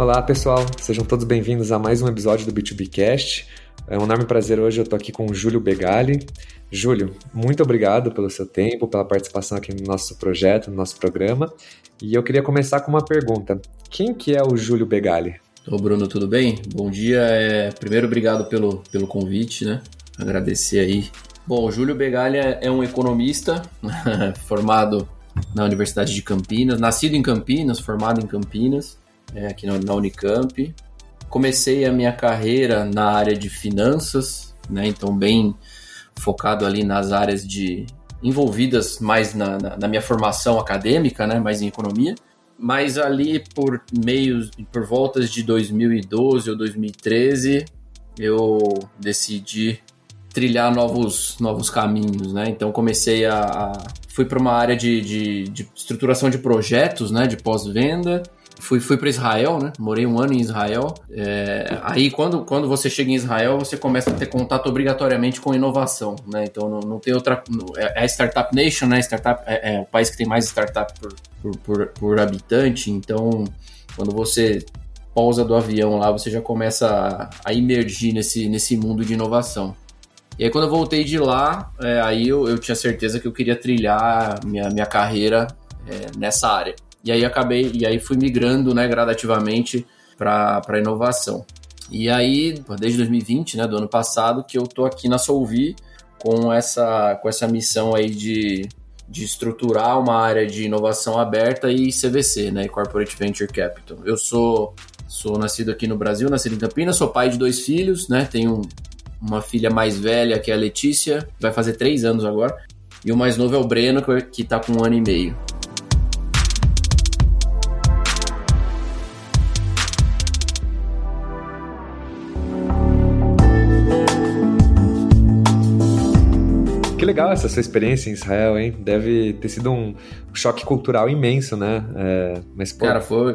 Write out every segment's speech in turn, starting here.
Olá, pessoal. Sejam todos bem-vindos a mais um episódio do B2B Cast. É um enorme prazer hoje eu estou aqui com o Júlio Begali. Júlio, muito obrigado pelo seu tempo, pela participação aqui no nosso projeto, no nosso programa. E eu queria começar com uma pergunta. Quem que é o Júlio Begali? Ô Bruno, tudo bem? Bom dia. É... Primeiro, obrigado pelo, pelo convite, né? Agradecer aí. Bom, o Júlio Begali é um economista formado na Universidade de Campinas, nascido em Campinas, formado em Campinas, é, aqui na, Unicamp. Comecei a minha carreira na área de finanças, né? Então, bem focado ali nas áreas de envolvidas mais na, na, na minha formação acadêmica, né? Mais em economia mas ali por meios, por voltas de 2012 ou 2013, eu decidi trilhar novos, novos caminhos, né? Então comecei a, a fui para uma área de, de, de, estruturação de projetos, né? De pós-venda. Fui, fui para Israel, né? Morei um ano em Israel. É, aí, quando, quando você chega em Israel, você começa a ter contato obrigatoriamente com inovação, né? Então, não, não tem outra... É, é Startup Nation, né? Startup, é, é, o país que tem mais startup por, por, por, por habitante. Então, quando você pousa do avião lá, você já começa a, a imergir nesse, nesse mundo de inovação. E aí, quando eu voltei de lá, é, aí eu, eu, tinha certeza que eu queria trilhar minha, minha carreira é, nessa área. E aí acabei, e aí fui migrando, né, gradativamente para inovação. E aí, desde 2020, né, do ano passado, que eu tô aqui na Solvi com essa, com essa missão aí de, de estruturar uma área de inovação aberta e CVC, né, Corporate Venture Capital. Eu sou sou nascido aqui no Brasil, nascido em Campinas, sou pai de dois filhos, né, tenho uma filha mais velha que é a Letícia, vai fazer três anos agora, e o mais novo é o Breno, que está com um ano e meio. Que legal essa sua experiência em Israel, hein? Deve ter sido um choque cultural imenso, né? É, mas, pô, Cara, foi,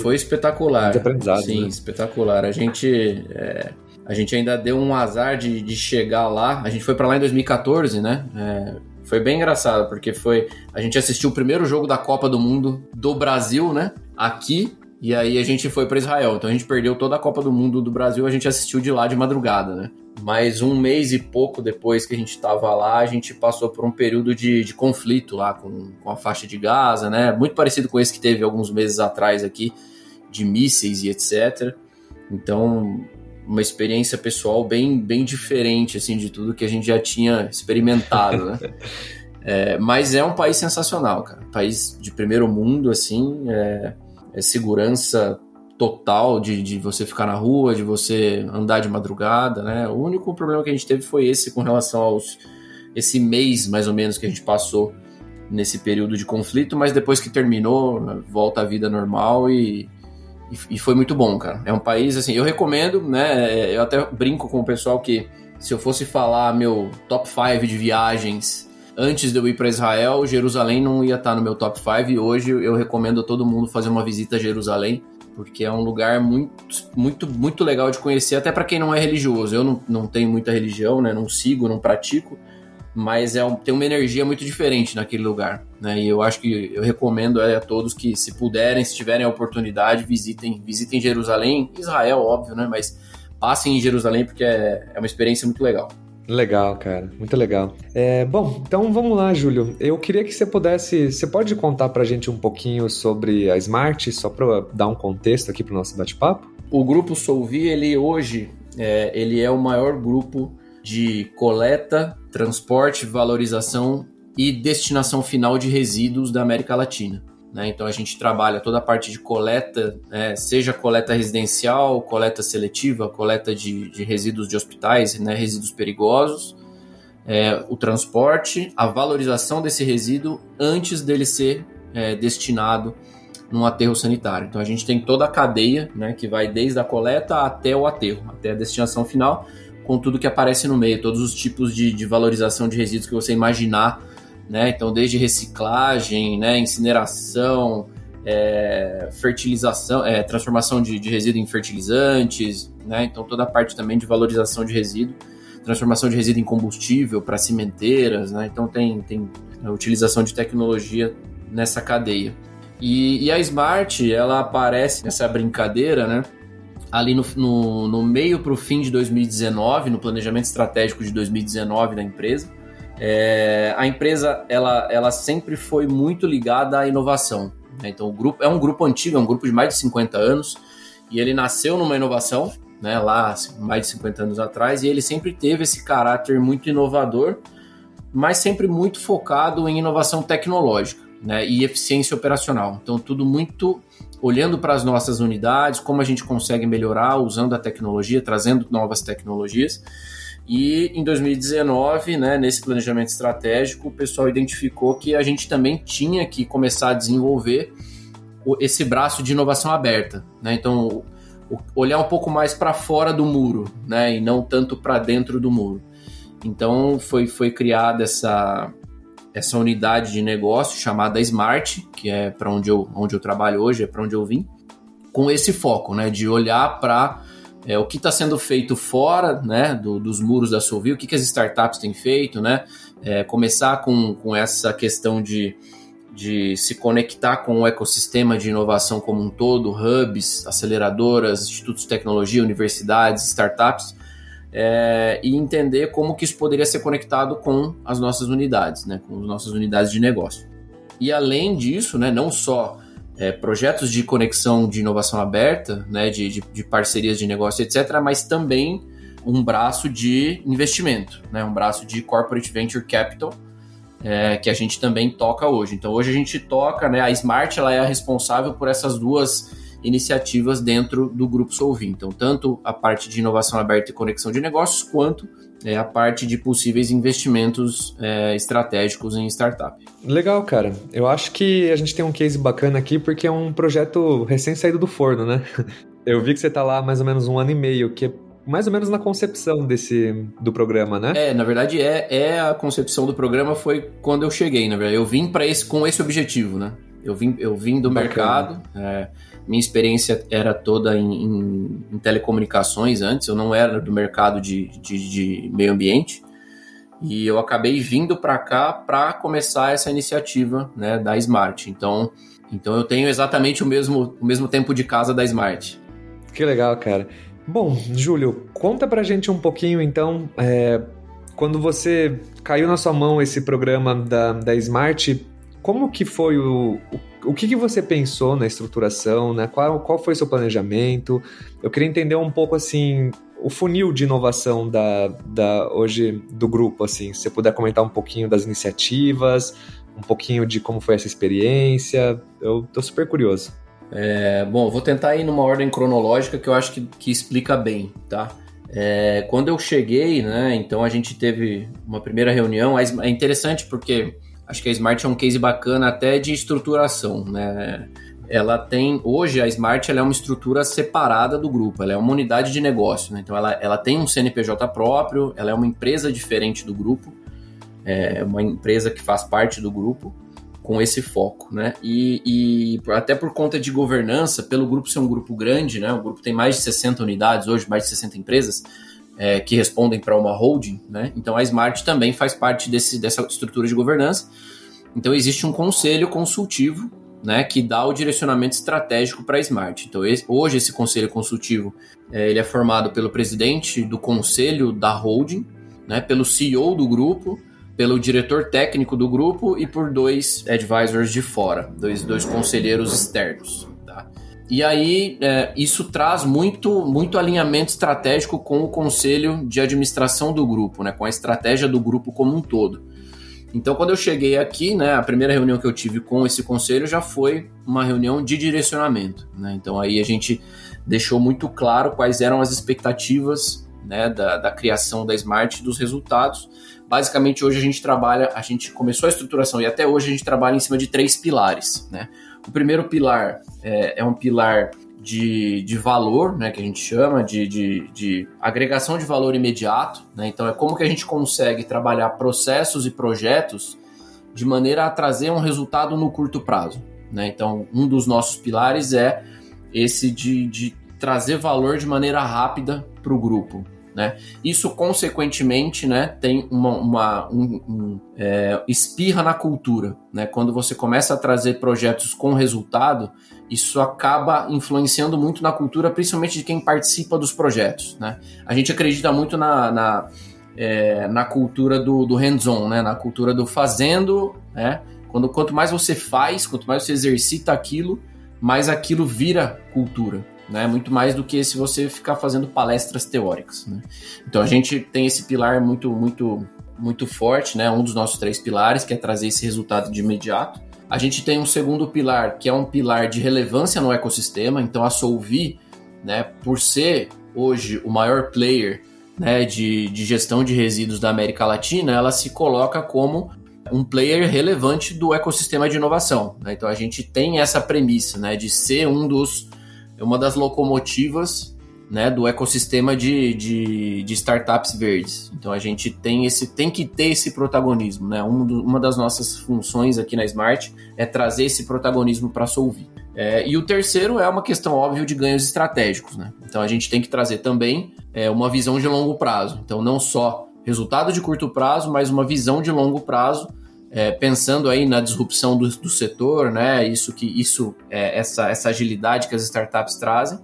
foi espetacular. aprendizado, Sim, né? espetacular. A gente, é, a gente ainda deu um azar de, de chegar lá. A gente foi para lá em 2014, né? É, foi bem engraçado, porque foi. A gente assistiu o primeiro jogo da Copa do Mundo do Brasil, né? Aqui. E aí a gente foi para Israel. Então a gente perdeu toda a Copa do Mundo do Brasil, a gente assistiu de lá de madrugada, né? Mas um mês e pouco depois que a gente estava lá, a gente passou por um período de, de conflito lá com, com a faixa de Gaza, né? Muito parecido com esse que teve alguns meses atrás aqui, de mísseis e etc. Então, uma experiência pessoal bem, bem diferente assim de tudo que a gente já tinha experimentado, né? é, mas é um país sensacional, cara. País de primeiro mundo, assim, é, é segurança total de, de você ficar na rua, de você andar de madrugada, né? O único problema que a gente teve foi esse com relação aos esse mês mais ou menos que a gente passou nesse período de conflito, mas depois que terminou, volta à vida normal e, e, e foi muito bom, cara. É um país assim, eu recomendo, né? Eu até brinco com o pessoal que se eu fosse falar meu top 5 de viagens antes de eu ir para Israel, Jerusalém não ia estar no meu top 5 e hoje eu recomendo a todo mundo fazer uma visita a Jerusalém porque é um lugar muito, muito, muito legal de conhecer, até para quem não é religioso. Eu não, não tenho muita religião, né? Não sigo, não pratico, mas é um, tem uma energia muito diferente naquele lugar, né? E eu acho que eu recomendo a todos que, se puderem, se tiverem a oportunidade, visitem, visitem Jerusalém, Israel, óbvio, né? Mas passem em Jerusalém porque é, é uma experiência muito legal. Legal, cara, muito legal. É, bom, então vamos lá, Júlio. Eu queria que você pudesse. Você pode contar pra gente um pouquinho sobre a Smart, só para dar um contexto aqui pro nosso bate-papo? O grupo Solvi, ele hoje é, ele é o maior grupo de coleta, transporte, valorização e destinação final de resíduos da América Latina. Né? Então a gente trabalha toda a parte de coleta, é, seja coleta residencial, coleta seletiva, coleta de, de resíduos de hospitais, né? resíduos perigosos, é, o transporte, a valorização desse resíduo antes dele ser é, destinado num aterro sanitário. Então a gente tem toda a cadeia, né, que vai desde a coleta até o aterro, até a destinação final, com tudo que aparece no meio, todos os tipos de, de valorização de resíduos que você imaginar né? Então, desde reciclagem, né, incineração, é, fertilização, é, transformação de, de, resíduo em fertilizantes, né? Então, toda a parte também de valorização de resíduo, transformação de resíduo em combustível para cimenteiras, né? Então, tem, tem a utilização de tecnologia nessa cadeia. E, e a Smart, ela aparece nessa brincadeira, né? ali no, no, no meio para o fim de 2019, no planejamento estratégico de 2019 da empresa. É, a empresa ela, ela sempre foi muito ligada à inovação. Né? Então o grupo é um grupo antigo, é um grupo de mais de 50 anos e ele nasceu numa inovação, né, lá mais de 50 anos atrás, e ele sempre teve esse caráter muito inovador, mas sempre muito focado em inovação tecnológica né, e eficiência operacional. Então tudo muito olhando para as nossas unidades, como a gente consegue melhorar usando a tecnologia, trazendo novas tecnologias. E em 2019, né, nesse planejamento estratégico, o pessoal identificou que a gente também tinha que começar a desenvolver esse braço de inovação aberta. Né? Então, olhar um pouco mais para fora do muro, né, e não tanto para dentro do muro. Então, foi, foi criada essa, essa unidade de negócio chamada Smart, que é para onde eu, onde eu trabalho hoje, é para onde eu vim, com esse foco, né, de olhar para é, o que está sendo feito fora, né, do, dos muros da Solvil, o que, que as startups têm feito, né, é, começar com, com essa questão de, de se conectar com o ecossistema de inovação como um todo, hubs, aceleradoras, institutos de tecnologia, universidades, startups, é, e entender como que isso poderia ser conectado com as nossas unidades, né, com as nossas unidades de negócio. E além disso, né, não só é, projetos de conexão de inovação aberta, né, de, de, de, parcerias de negócio, etc., mas também um braço de investimento, né, um braço de corporate venture capital, é, que a gente também toca hoje. Então hoje a gente toca, né, a Smart ela é a responsável por essas duas iniciativas dentro do Grupo Solvi. Então, tanto a parte de inovação aberta e conexão de negócios, quanto é, a parte de possíveis investimentos é, estratégicos em startup. Legal, cara. Eu acho que a gente tem um case bacana aqui porque é um projeto recém saído do forno, né? Eu vi que você está lá há mais ou menos um ano e meio, que é mais ou menos na concepção desse do programa, né? É, na verdade é, é a concepção do programa foi quando eu cheguei, na verdade. Eu vim para esse com esse objetivo, né? Eu vim, eu vim do Bacana. mercado. É, minha experiência era toda em, em, em, telecomunicações antes, eu não era do mercado de, de, de meio ambiente. E eu acabei vindo para cá para começar essa iniciativa né, da Smart. Então, então eu tenho exatamente o mesmo, o mesmo tempo de casa da Smart. Que legal, cara. Bom, Júlio, conta pra gente um pouquinho então. É, quando você caiu na sua mão esse programa da, da Smart, como que foi o, o que, que você pensou na estruturação, né? Qual, qual foi seu planejamento? Eu queria entender um pouco assim o funil de inovação da, da hoje do grupo, assim, se você puder comentar um pouquinho das iniciativas, um pouquinho de como foi essa experiência, eu tô super curioso. É, bom, vou tentar ir numa ordem cronológica que eu acho que, que explica bem, tá? É, quando eu cheguei, né, então a gente teve uma primeira reunião, é interessante porque Acho que a Smart é um case bacana até de estruturação, né? Ela tem, hoje a Smart é uma estrutura separada do grupo, ela é uma unidade de negócio, né? Então ela, ela tem um CNPJ próprio, ela é uma empresa diferente do grupo, é uma empresa que faz parte do grupo com esse foco, né? E, e, até por conta de governança, pelo grupo ser um grupo grande, né? O grupo tem mais de 60 unidades hoje, mais de 60 empresas é, que respondem para uma holding, né? Então a Smart também faz parte desse, dessa estrutura de governança. Então existe um conselho consultivo, né, que dá o direcionamento estratégico para a Smart. Então esse, hoje esse conselho consultivo é, ele é formado pelo presidente do conselho da holding, né, pelo CEO do grupo, pelo diretor técnico do grupo e por dois advisors de fora, dois, dois conselheiros externos. E aí, é, isso traz muito, muito alinhamento estratégico com o conselho de administração do grupo, né, com a estratégia do grupo como um todo. Então, quando eu cheguei aqui, né, a primeira reunião que eu tive com esse conselho já foi uma reunião de direcionamento. Né? Então, aí a gente deixou muito claro quais eram as expectativas né, da, da criação da Smart dos resultados. Basicamente, hoje a gente trabalha, a gente começou a estruturação e até hoje a gente trabalha em cima de três pilares. Né? O primeiro pilar é, é um pilar de, de valor, né, que a gente chama de, de, de agregação de valor imediato. Né? Então, é como que a gente consegue trabalhar processos e projetos de maneira a trazer um resultado no curto prazo. Né? Então, um dos nossos pilares é esse de, de trazer valor de maneira rápida para o grupo. Né? Isso, consequentemente, né, tem uma, uma um, um, é, espirra na cultura. Né? Quando você começa a trazer projetos com resultado, isso acaba influenciando muito na cultura, principalmente de quem participa dos projetos. Né? A gente acredita muito na, na, é, na cultura do, do hands-on, né? na cultura do fazendo. Né? Quando, quanto mais você faz, quanto mais você exercita aquilo, mais aquilo vira cultura né? Muito mais do que se você ficar fazendo palestras teóricas, né? Então a gente tem esse pilar muito, muito, muito forte, né? Um dos nossos três pilares que é trazer esse resultado de imediato. A gente tem um segundo pilar que é um pilar de relevância no ecossistema. Então a Solvi, né? Por ser hoje o maior player né, de, de gestão de resíduos da América Latina, ela se coloca como um player relevante do ecossistema de inovação. Né? Então a gente tem essa premissa né, de ser um dos é uma das locomotivas né, do ecossistema de, de, de, startups verdes. Então a gente tem esse tem que ter esse protagonismo, né? Um do, uma das nossas funções aqui na Smart é trazer esse protagonismo para Solvi. É, e o terceiro é uma questão óbvia de ganhos estratégicos, né? Então a gente tem que trazer também é, uma visão de longo prazo. Então não só resultado de curto prazo, mas uma visão de longo prazo é, pensando aí na disrupção do, do, setor, né? Isso que isso é, essa, essa agilidade que as startups trazem.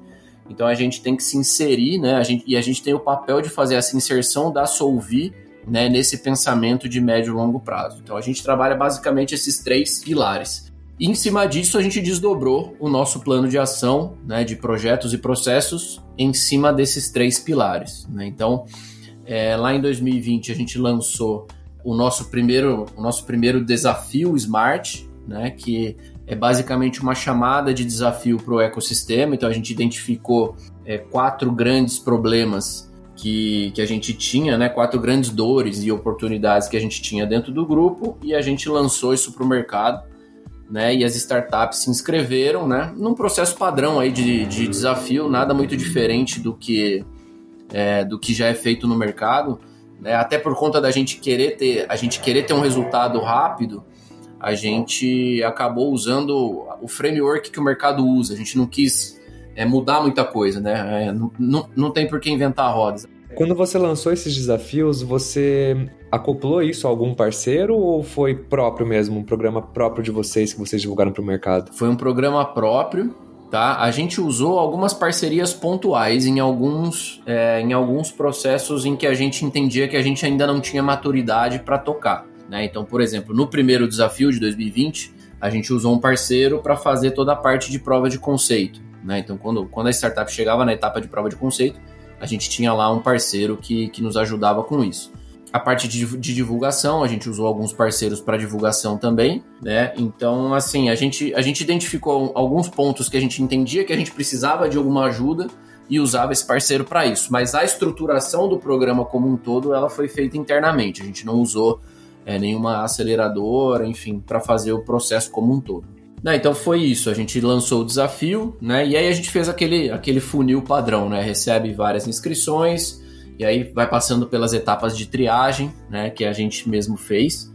Então a gente tem que se inserir, né? A gente, e a gente tem o papel de fazer essa inserção da Solvi né, nesse pensamento de médio e longo prazo. Então a gente trabalha basicamente esses três pilares. E em cima disso a gente desdobrou o nosso plano de ação, né, de projetos e processos em cima desses três pilares. Né? Então é, lá em 2020 a gente lançou o nosso primeiro, o nosso primeiro desafio Smart, né, que é basicamente uma chamada de desafio para o ecossistema. Então a gente identificou é, quatro grandes problemas que, que a gente tinha, né, quatro grandes dores e oportunidades que a gente tinha dentro do grupo e a gente lançou isso para o mercado. Né, e as startups se inscreveram né, num processo padrão aí de, de desafio, nada muito diferente do que, é, do que já é feito no mercado né? Até por conta da gente querer ter, a gente querer ter um resultado rápido, a gente acabou usando o framework que o mercado usa. A gente não quis é, mudar muita coisa, né? É, não, não, não tem por que inventar rodas. Quando você lançou esses desafios, você acoplou isso a algum parceiro ou foi próprio mesmo, um programa próprio de vocês que vocês divulgaram para o mercado? Foi um programa próprio tá? A gente usou algumas parcerias pontuais em alguns, é, em alguns processos em que a gente entendia que a gente ainda não tinha maturidade para tocar. Né? Então, por exemplo, no primeiro desafio de 2020, a gente usou um parceiro para fazer toda a parte de prova de conceito. Né? Então, quando, quando a startup chegava na etapa de prova de conceito, a gente tinha lá um parceiro que, que nos ajudava com isso. A parte de, de divulgação, a gente usou alguns parceiros para divulgação também, né? Então, assim, a gente, a gente identificou alguns pontos que a gente entendia que a gente precisava de alguma ajuda e usava esse parceiro para isso. Mas a estruturação do programa como um todo, ela foi feita internamente. A gente não usou é, nenhuma aceleradora, enfim, para fazer o processo como um todo. Não, então foi isso, a gente lançou o desafio, né? E aí a gente fez aquele, aquele funil padrão, né? Recebe várias inscrições, e aí vai passando pelas etapas de triagem, né, que a gente mesmo fez,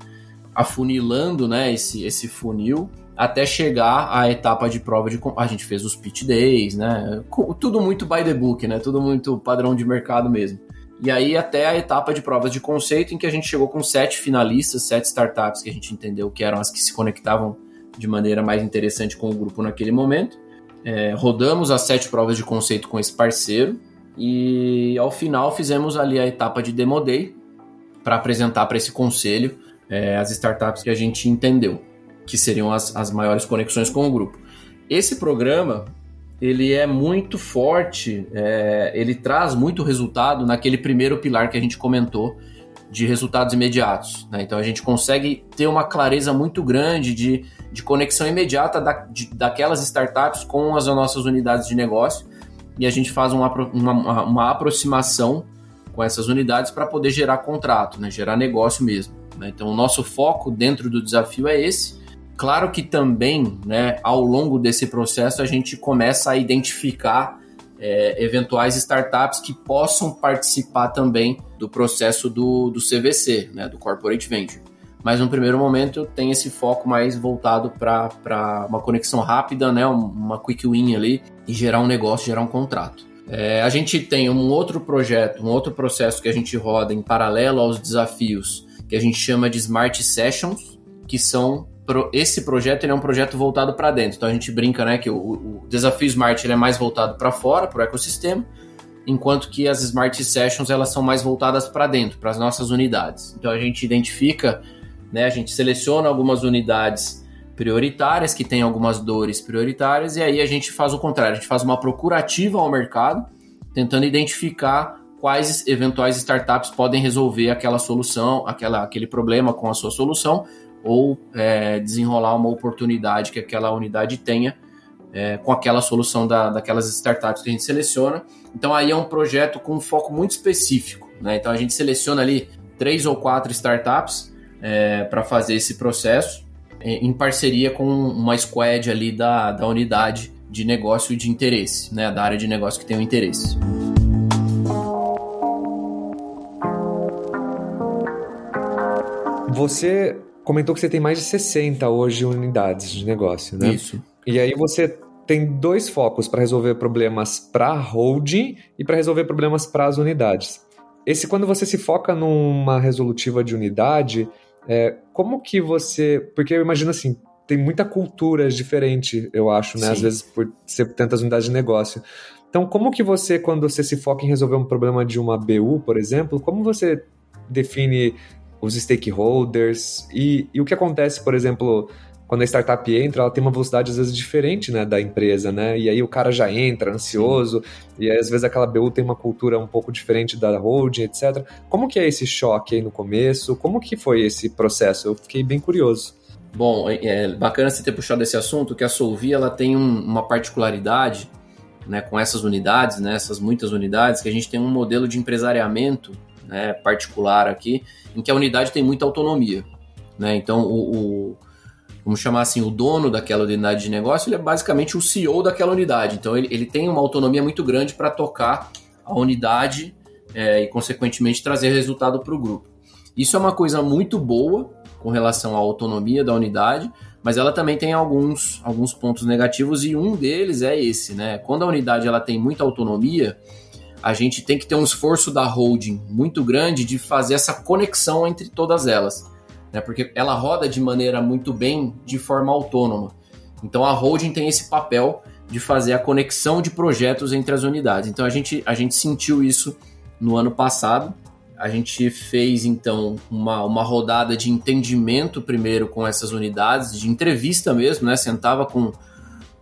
afunilando, né, esse, esse funil até chegar à etapa de prova de a gente fez os pitch days, né? Tudo muito by the book, né? Tudo muito padrão de mercado mesmo. E aí até a etapa de provas de conceito em que a gente chegou com sete finalistas, sete startups que a gente entendeu que eram as que se conectavam de maneira mais interessante com o grupo naquele momento. É, rodamos as sete provas de conceito com esse parceiro e ao final fizemos ali a etapa de Demo Day para apresentar para esse conselho é, as startups que a gente entendeu que seriam as, as maiores conexões com o grupo. Esse programa ele é muito forte, é, ele traz muito resultado naquele primeiro pilar que a gente comentou de resultados imediatos. Né? Então a gente consegue ter uma clareza muito grande de, de conexão imediata da, de, daquelas startups com as nossas unidades de negócio e a gente faz uma, uma, uma aproximação com essas unidades para poder gerar contrato, né, gerar negócio mesmo. Né? Então, o nosso foco dentro do desafio é esse. Claro que também, né, ao longo desse processo, a gente começa a identificar é, eventuais startups que possam participar também do processo do, do CVC, né, do Corporate Venture. Mas no primeiro momento tem esse foco mais voltado para uma conexão rápida, né, uma quick win ali e gerar um negócio, gerar um contrato. É, a gente tem um outro projeto, um outro processo que a gente roda em paralelo aos desafios, que a gente chama de Smart Sessions, que são esse projeto ele é um projeto voltado para dentro. Então a gente brinca, né, que o, o desafio Smart ele é mais voltado para fora, para o ecossistema, enquanto que as Smart Sessions elas são mais voltadas para dentro, para as nossas unidades. Então a gente identifica, né, a gente seleciona algumas unidades prioritárias que têm algumas dores prioritárias e aí a gente faz o contrário, a gente faz uma procura ativa ao mercado, tentando identificar quais eventuais startups podem resolver aquela solução, aquela, aquele problema com a sua solução ou é, desenrolar uma oportunidade que aquela unidade tenha é, com aquela solução da, daquelas startups que a gente seleciona. Então aí é um projeto com um foco muito específico. Né? Então a gente seleciona ali três ou quatro startups é, para fazer esse processo é, em parceria com uma squad ali da, da unidade de negócio de interesse, né? da área de negócio que tem o interesse. Você comentou que você tem mais de 60 hoje unidades de negócio, né? Isso. E aí você tem dois focos para resolver problemas para holding e para resolver problemas para as unidades. Esse quando você se foca numa resolutiva de unidade, é, como que você, porque eu imagino assim, tem muita cultura diferente, eu acho, né? Sim. Às vezes por ser tantas unidades de negócio. Então, como que você, quando você se foca em resolver um problema de uma BU, por exemplo, como você define os stakeholders e, e o que acontece, por exemplo, quando a startup entra, ela tem uma velocidade às vezes diferente, né, da empresa, né? E aí o cara já entra ansioso, e aí, às vezes aquela BU tem uma cultura um pouco diferente da holding, etc. Como que é esse choque aí no começo? Como que foi esse processo? Eu fiquei bem curioso. Bom, é, é bacana você ter puxado esse assunto, que a Solvi ela tem um, uma particularidade né, com essas unidades, né, essas muitas unidades, que a gente tem um modelo de empresariamento né, particular aqui, em que a unidade tem muita autonomia. Né? Então, o, o, vamos chamar assim, o dono daquela unidade de negócio, ele é basicamente o CEO daquela unidade. Então, ele, ele tem uma autonomia muito grande para tocar a unidade é, e, consequentemente, trazer resultado para o grupo. Isso é uma coisa muito boa com relação à autonomia da unidade, mas ela também tem alguns, alguns pontos negativos e um deles é esse, né? Quando a unidade ela tem muita autonomia, a gente tem que ter um esforço da holding muito grande de fazer essa conexão entre todas elas, né? Porque ela roda de maneira muito bem de forma autônoma. Então a holding tem esse papel de fazer a conexão de projetos entre as unidades. Então a gente, a gente sentiu isso no ano passado. A gente fez então uma, uma rodada de entendimento primeiro com essas unidades, de entrevista mesmo, né? Sentava com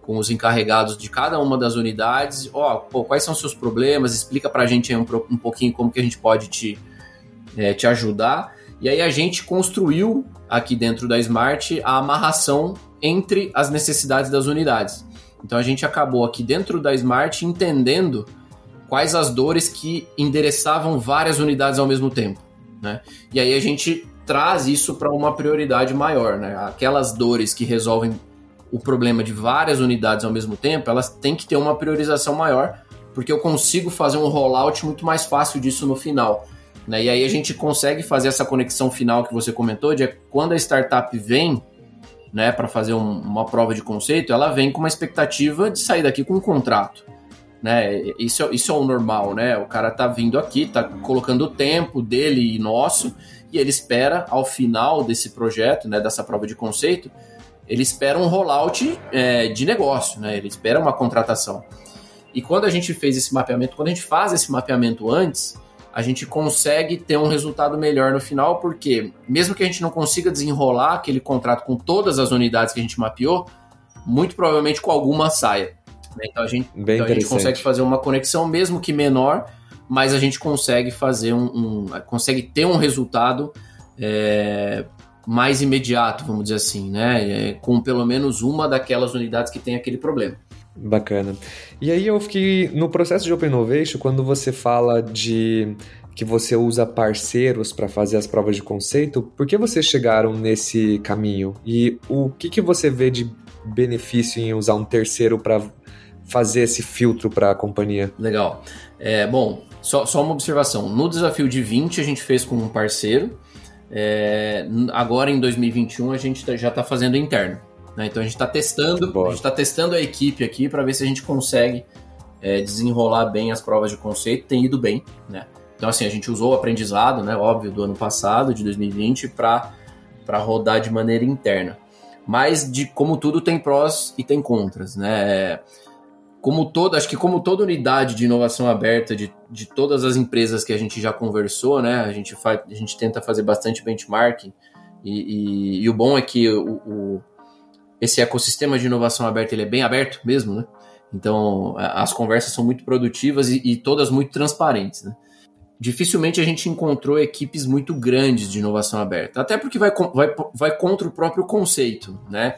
com os encarregados de cada uma das unidades. Ó, oh, quais são os seus problemas? Explica para a gente um, um pouquinho como que a gente pode te, é, te ajudar. E aí a gente construiu aqui dentro da Smart a amarração entre as necessidades das unidades. Então a gente acabou aqui dentro da Smart entendendo quais as dores que endereçavam várias unidades ao mesmo tempo. Né? E aí a gente traz isso para uma prioridade maior. Né? Aquelas dores que resolvem o problema de várias unidades ao mesmo tempo, elas têm que ter uma priorização maior, porque eu consigo fazer um rollout muito mais fácil disso no final. Né? E aí a gente consegue fazer essa conexão final que você comentou, de quando a startup vem né, para fazer um, uma prova de conceito, ela vem com uma expectativa de sair daqui com um contrato. Né? Isso, é, isso é o normal, né? O cara tá vindo aqui, tá colocando o tempo dele e nosso, e ele espera, ao final desse projeto, né, dessa prova de conceito, ele espera um rollout é, de negócio, né? Ele espera uma contratação. E quando a gente fez esse mapeamento, quando a gente faz esse mapeamento antes, a gente consegue ter um resultado melhor no final, porque mesmo que a gente não consiga desenrolar aquele contrato com todas as unidades que a gente mapeou, muito provavelmente com alguma saia. Né? Então a gente, então a gente consegue fazer uma conexão, mesmo que menor, mas a gente consegue fazer um, um consegue ter um resultado é, mais imediato, vamos dizer assim, né? É, com pelo menos uma daquelas unidades que tem aquele problema. Bacana. E aí eu fiquei no processo de Open Innovation, quando você fala de que você usa parceiros para fazer as provas de conceito, por que vocês chegaram nesse caminho? E o que, que você vê de benefício em usar um terceiro para fazer esse filtro para a companhia? Legal. É, bom, só, só uma observação. No desafio de 20 a gente fez com um parceiro é, agora em 2021 a gente tá, já está fazendo interno. Né? Então a gente está testando, Boa. a gente está testando a equipe aqui para ver se a gente consegue é, desenrolar bem as provas de conceito, tem ido bem, né? Então, assim, a gente usou o aprendizado, né, óbvio, do ano passado, de 2020, para rodar de maneira interna. Mas, de como tudo, tem prós e tem contras, né? Como toda, acho que como toda unidade de inovação aberta de, de todas as empresas que a gente já conversou, né? A gente, faz, a gente tenta fazer bastante benchmarking e, e, e o bom é que o, o, esse ecossistema de inovação aberta ele é bem aberto mesmo, né? Então, as conversas são muito produtivas e, e todas muito transparentes, né? dificilmente a gente encontrou equipes muito grandes de inovação aberta. Até porque vai, vai, vai contra o próprio conceito, né?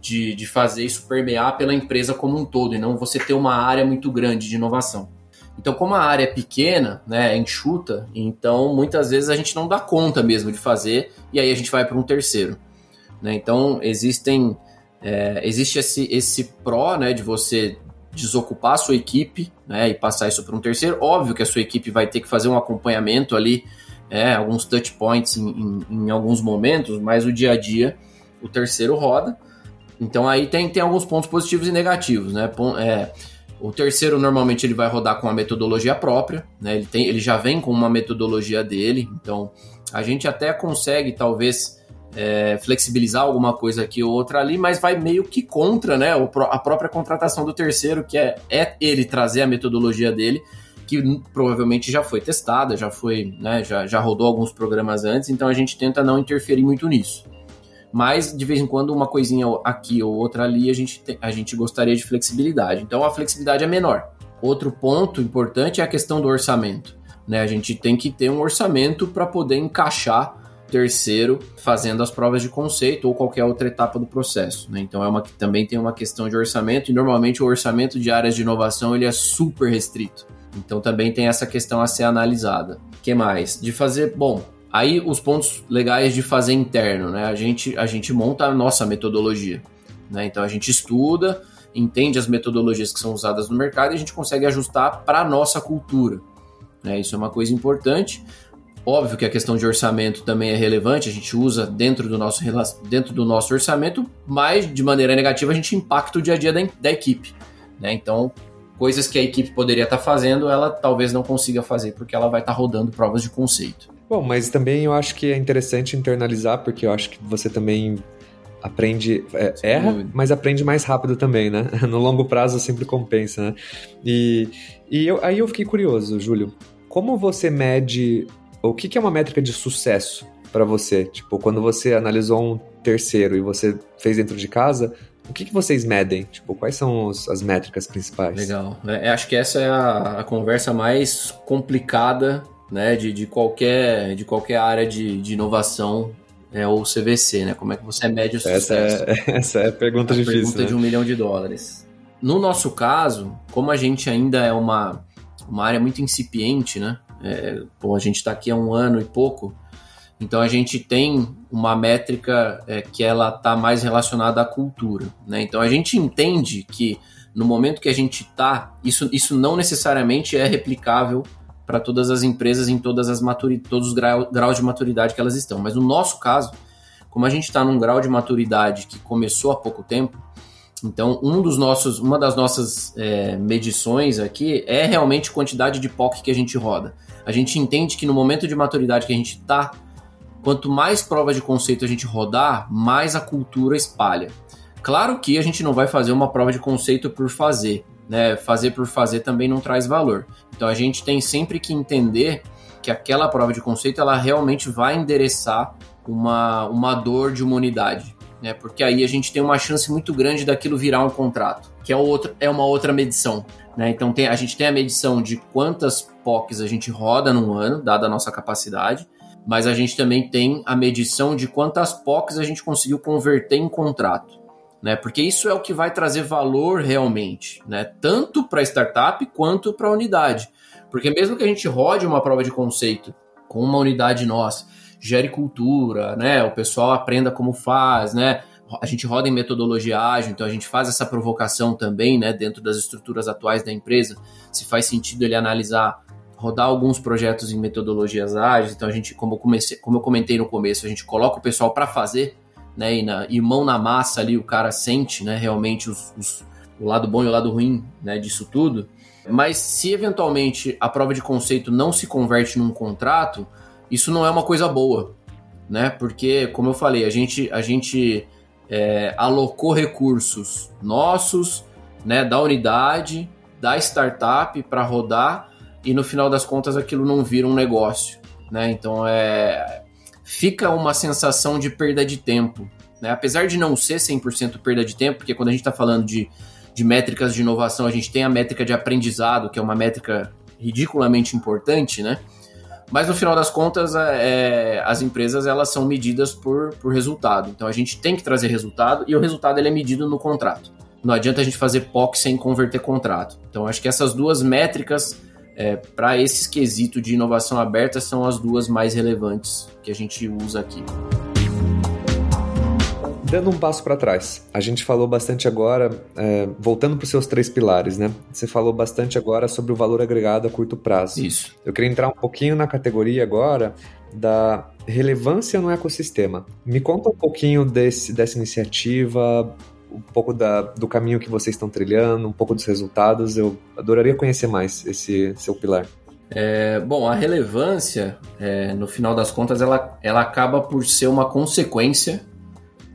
De, de fazer isso permear pela empresa como um todo e não você ter uma área muito grande de inovação. Então, como a área é pequena, né, é enxuta, então muitas vezes a gente não dá conta mesmo de fazer e aí a gente vai para um terceiro. Né? Então, existem, é, existe esse, esse pró né, de você desocupar a sua equipe né, e passar isso para um terceiro. Óbvio que a sua equipe vai ter que fazer um acompanhamento ali, é, alguns touch points em, em, em, alguns momentos, mas o dia a dia o terceiro roda. Então aí tem, tem alguns pontos positivos e negativos. Né? É, o terceiro normalmente ele vai rodar com a metodologia própria, né? ele, tem, ele já vem com uma metodologia dele, então a gente até consegue talvez é, flexibilizar alguma coisa aqui ou outra ali, mas vai meio que contra né, a própria contratação do terceiro, que é, é ele trazer a metodologia dele, que provavelmente já foi testada, já foi, né, já, já rodou alguns programas antes, então a gente tenta não interferir muito nisso. Mas de vez em quando uma coisinha aqui ou outra ali a gente, a gente gostaria de flexibilidade. Então a flexibilidade é menor. Outro ponto importante é a questão do orçamento. Né? A gente tem que ter um orçamento para poder encaixar terceiro fazendo as provas de conceito ou qualquer outra etapa do processo. Né? Então é uma que também tem uma questão de orçamento e normalmente o orçamento de áreas de inovação ele é super restrito. Então também tem essa questão a ser analisada. que mais? De fazer, bom, aí os pontos legais de fazer interno, né? A gente a gente monta a nossa metodologia, né? Então a gente estuda, entende as metodologias que são usadas no mercado e a gente consegue ajustar para a nossa cultura. Né? Isso é uma coisa importante. Óbvio que a questão de orçamento também é relevante, a gente usa dentro do nosso, dentro do nosso orçamento, mas de maneira negativa a gente impacta o dia a dia da, da equipe. Né? Então, coisas que a equipe poderia estar fazendo, ela talvez não consiga fazer, porque ela vai estar rodando provas de conceito. Bom, mas também eu acho que é interessante internalizar, porque eu acho que você também aprende, é, erra, mas aprende mais rápido também, né? No longo prazo sempre compensa, né? E, e eu, aí eu fiquei curioso, Júlio. Como você mede o que, que é uma métrica de sucesso para você? Tipo, quando você analisou um terceiro e você fez dentro de casa, o que, que vocês medem? Tipo, quais são os, as métricas principais? Legal. É, acho que essa é a, a, conversa mais complicada né, de, de, qualquer, de qualquer área de, de inovação é, ou CVC, né? Como é que você mede o sucesso? Essa é, essa é a pergunta a difícil. Pergunta né? de um milhão de dólares. No nosso caso, como a gente ainda é uma, uma área muito incipiente, né? É, bom, a gente está aqui há um ano e pouco, então a gente tem uma métrica é, que ela está mais relacionada à cultura. Né? Então a gente entende que no momento que a gente está, isso, isso não necessariamente é replicável para todas as empresas em todas as todos os grau, graus de maturidade que elas estão. Mas no nosso caso, como a gente está num grau de maturidade que começou há pouco tempo, então, um dos nossos, uma das nossas é, medições aqui é realmente quantidade de POC que a gente roda. A gente entende que no momento de maturidade que a gente está, quanto mais provas de conceito a gente rodar, mais a cultura espalha. Claro que a gente não vai fazer uma prova de conceito por fazer, né? Fazer por fazer também não traz valor. Então a gente tem sempre que entender que aquela prova de conceito ela realmente vai endereçar uma, uma dor de uma unidade. Né, porque aí a gente tem uma chance muito grande daquilo virar um contrato, que é, outro, é uma outra medição. Né? Então tem, a gente tem a medição de quantas POCs a gente roda num ano, dada a nossa capacidade, mas a gente também tem a medição de quantas POCs a gente conseguiu converter em contrato. Né? Porque isso é o que vai trazer valor realmente, né? tanto para a startup quanto para a unidade. Porque mesmo que a gente rode uma prova de conceito com uma unidade nossa, gere cultura, né? o pessoal aprenda como faz, né? a gente roda em metodologia ágil, então a gente faz essa provocação também, né, dentro das estruturas atuais da empresa, se faz sentido ele analisar, rodar alguns projetos em metodologias ágeis, então a gente, como eu, comecei, como eu comentei no começo, a gente coloca o pessoal para fazer, né, e, na, e, mão na massa ali, o cara sente, né, realmente os, os, o lado bom e o lado ruim, né, disso tudo, Mas se eventualmente a prova de conceito não se converte num contrato, isso não é uma coisa boa, né? Porque, como eu falei, a gente, a gente é, alocou recursos nossos, né, da unidade, da startup para rodar e no final das contas aquilo não vira um negócio, né? Então é fica uma sensação de perda de tempo, né? Apesar de não ser 100% perda de tempo, porque quando a gente está falando de, de métricas de inovação, a gente tem a métrica de aprendizado, que é uma métrica ridiculamente importante, né? Mas no final das contas, é, é, as empresas elas são medidas por, por resultado. Então a gente tem que trazer resultado e o resultado ele é medido no contrato. Não adianta a gente fazer POC sem converter contrato. Então acho que essas duas métricas é, para esse quesito de inovação aberta são as duas mais relevantes que a gente usa aqui. Dando um passo para trás, a gente falou bastante agora, é, voltando para os seus três pilares, né? Você falou bastante agora sobre o valor agregado a curto prazo. Isso. Eu queria entrar um pouquinho na categoria agora da relevância no ecossistema. Me conta um pouquinho desse, dessa iniciativa, um pouco da, do caminho que vocês estão trilhando, um pouco dos resultados. Eu adoraria conhecer mais esse seu pilar. É, bom, a relevância, é, no final das contas, ela, ela acaba por ser uma consequência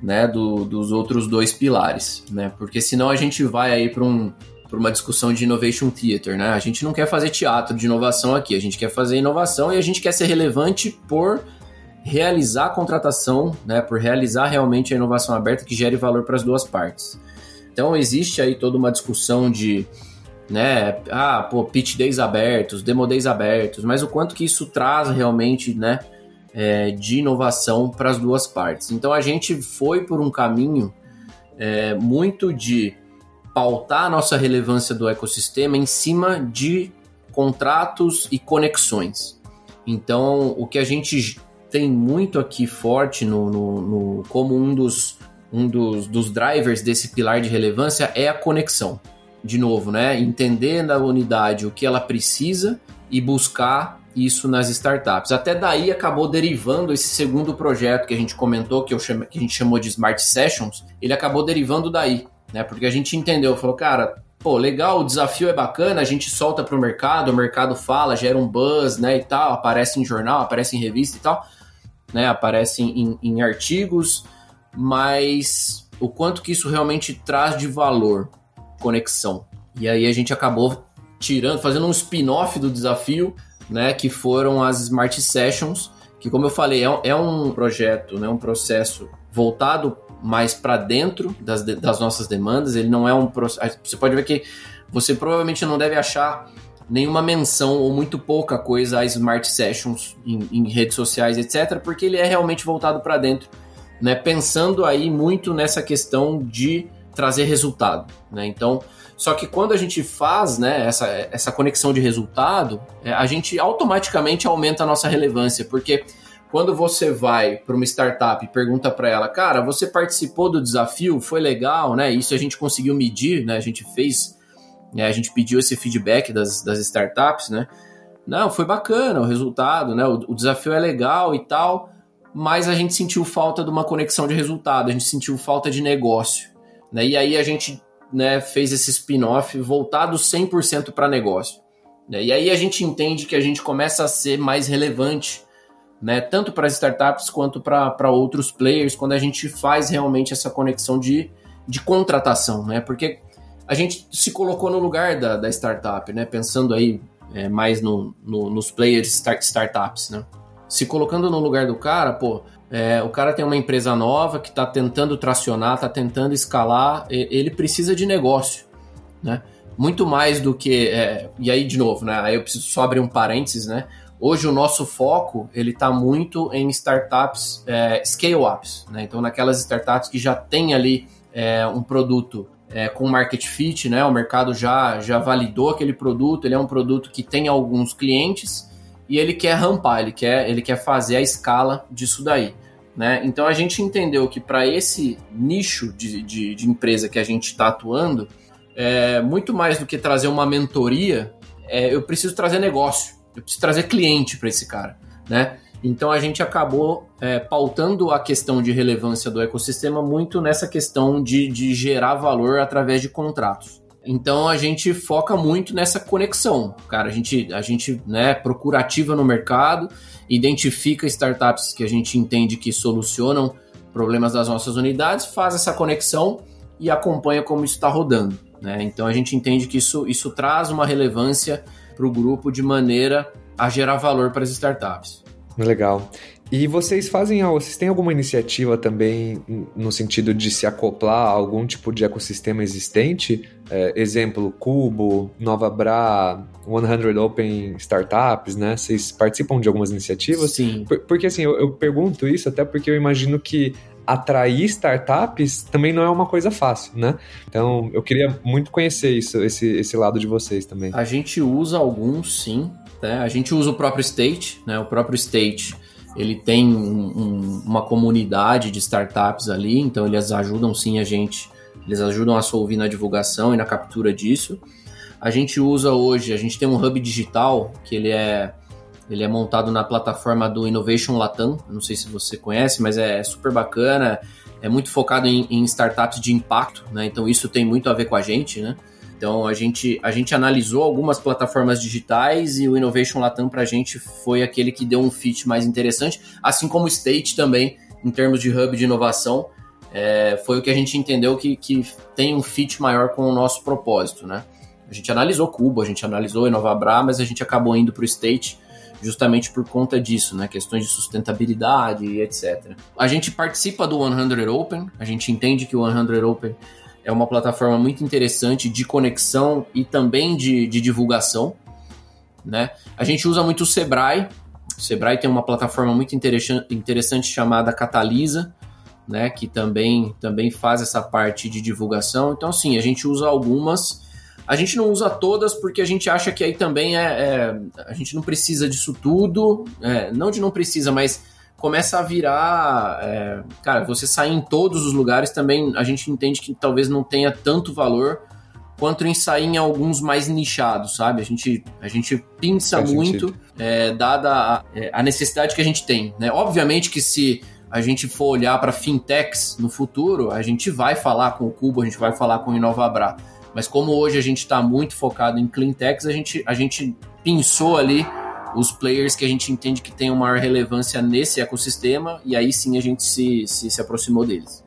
né, do, dos outros dois pilares, né? Porque senão a gente vai aí para um, uma discussão de innovation theater, né? A gente não quer fazer teatro de inovação aqui, a gente quer fazer inovação e a gente quer ser relevante por realizar a contratação, né, por realizar realmente a inovação aberta que gere valor para as duas partes. Então existe aí toda uma discussão de né, ah, pô, pitch days abertos, demo days abertos, mas o quanto que isso traz realmente, né, é, de inovação para as duas partes. Então a gente foi por um caminho é, muito de pautar a nossa relevância do ecossistema em cima de contratos e conexões. Então o que a gente tem muito aqui forte no, no, no como um dos um dos, dos drivers desse pilar de relevância é a conexão. De novo, né? Entender na unidade o que ela precisa e buscar isso nas startups. Até daí acabou derivando esse segundo projeto que a gente comentou, que, eu chamo, que a gente chamou de Smart Sessions, ele acabou derivando daí, né? Porque a gente entendeu, falou, cara, pô, legal, o desafio é bacana, a gente solta para o mercado, o mercado fala, gera um buzz, né, e tal, aparece em jornal, aparece em revista e tal, né, em, em artigos, mas o quanto que isso realmente traz de valor, conexão. E aí a gente acabou tirando, fazendo um spin-off do desafio, né, que foram as Smart Sessions, que como eu falei, é, é um projeto, né, um processo voltado mais para dentro das, das nossas demandas, ele não é um processo, você pode ver que você provavelmente não deve achar nenhuma menção ou muito pouca coisa a Smart Sessions em, em redes sociais, etc, porque ele é realmente voltado para dentro, né, pensando aí muito nessa questão de trazer resultado, né, então só que quando a gente faz né, essa, essa conexão de resultado, é, a gente automaticamente aumenta a nossa relevância, porque quando você vai para uma startup e pergunta para ela, cara, você participou do desafio, foi legal, né? Isso a gente conseguiu medir, né? A gente fez, né? a gente pediu esse feedback das, das startups, né? Não, foi bacana o resultado, né? O, o desafio é legal e tal, mas a gente sentiu falta de uma conexão de resultado, a gente sentiu falta de negócio. Né? E aí a gente né, fez esse spin-off voltado 100% para negócio. Né? E aí a gente entende que a gente começa a ser mais relevante, né, tanto para as startups quanto para outros players, quando a gente faz realmente essa conexão de, de contratação, né? Porque a gente se colocou no lugar da, da startup, né? Pensando aí é, mais no, no, nos players start, startups, né? Se colocando no lugar do cara, pô, é, o cara tem uma empresa nova que está tentando tracionar, está tentando escalar, ele precisa de negócio, né? Muito mais do que. É, e aí, de novo, né? Aí eu preciso só abrir um parênteses, né? Hoje o nosso foco ele está muito em startups é, scale-ups, né? Então naquelas startups que já tem ali é, um produto é, com market fit, né? O mercado já já validou aquele produto, ele é um produto que tem alguns clientes e ele quer rampar, ele quer, ele quer fazer a escala disso daí. Né? Então a gente entendeu que para esse nicho de, de, de, empresa que a gente está atuando, é, muito mais do que trazer uma mentoria, é, eu preciso trazer negócio, eu preciso trazer cliente para esse cara. Né? Então a gente acabou é, pautando a questão de relevância do ecossistema muito nessa questão de, de gerar valor através de contratos. Então a gente foca muito nessa conexão, cara. A gente, a gente né, procura ativa no mercado, identifica startups que a gente entende que solucionam problemas das nossas unidades, faz essa conexão e acompanha como isso está rodando. Né? Então a gente entende que isso, isso traz uma relevância para o grupo de maneira a gerar valor para as startups. Legal. E vocês fazem, vocês têm alguma iniciativa também no sentido de se acoplar a algum tipo de ecossistema existente? É, exemplo, Cubo, Nova Bra, 100 Open Startups, né? Vocês participam de algumas iniciativas? Sim. Por, porque assim, eu, eu pergunto isso até porque eu imagino que atrair startups também não é uma coisa fácil, né? Então, eu queria muito conhecer isso, esse, esse lado de vocês também. A gente usa alguns, sim. Né? A gente usa o próprio State, né? O próprio State ele tem um, um, uma comunidade de startups ali, então eles ajudam sim a gente, eles ajudam a Solvi na divulgação e na captura disso. A gente usa hoje, a gente tem um hub digital que ele é ele é montado na plataforma do Innovation Latam, não sei se você conhece, mas é super bacana, é muito focado em, em startups de impacto, né? Então isso tem muito a ver com a gente, né? Então a gente, a gente analisou algumas plataformas digitais e o Innovation Latam para a gente foi aquele que deu um fit mais interessante, assim como o State também, em termos de hub de inovação, é, foi o que a gente entendeu que, que tem um fit maior com o nosso propósito, né? A gente analisou Cuba, a gente analisou Inovabra, mas a gente acabou indo para o State justamente por conta disso, né? Questões de sustentabilidade e etc. A gente participa do 100 Open, a gente entende que o 100 Open é uma plataforma muito interessante de conexão e também de, de divulgação. Né? A gente usa muito o Sebrae. O Sebrae tem uma plataforma muito interessante chamada Catalisa, né? que também, também faz essa parte de divulgação. Então, sim, a gente usa algumas. A gente não usa todas porque a gente acha que aí também é. é a gente não precisa disso tudo. É, não de não precisa, mas começa a virar. É, cara, você sair em todos os lugares também a gente entende que talvez não tenha tanto valor quanto em sair em alguns mais nichados, sabe? A gente, a gente pinça Faz muito, é, dada a, é, a, necessidade que a gente tem. Né? Obviamente que se a gente for olhar para fintechs no futuro, a gente vai falar com o Cubo, a gente vai falar com o Inovabra. Mas como hoje a gente está muito focado em cleantechs, a gente, a gente pinçou ali os players que a gente entende que tem uma maior relevância nesse ecossistema, e aí sim a gente se, se, se aproximou deles.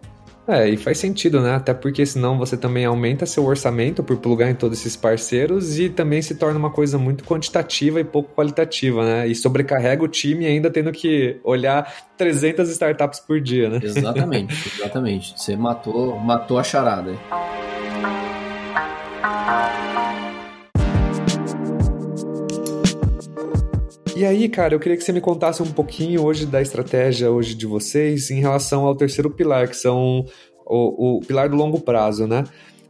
É, e faz sentido, né? Até porque senão você também aumenta seu orçamento por plugar em todos esses parceiros e também se torna uma coisa muito quantitativa e pouco qualitativa, né? E sobrecarrega o time ainda tendo que olhar 300 startups por dia, né? Exatamente, exatamente. Você matou, matou a charada. E aí, cara, eu queria que você me contasse um pouquinho hoje da estratégia hoje de vocês em relação ao terceiro pilar, que são o, o pilar do longo prazo, né?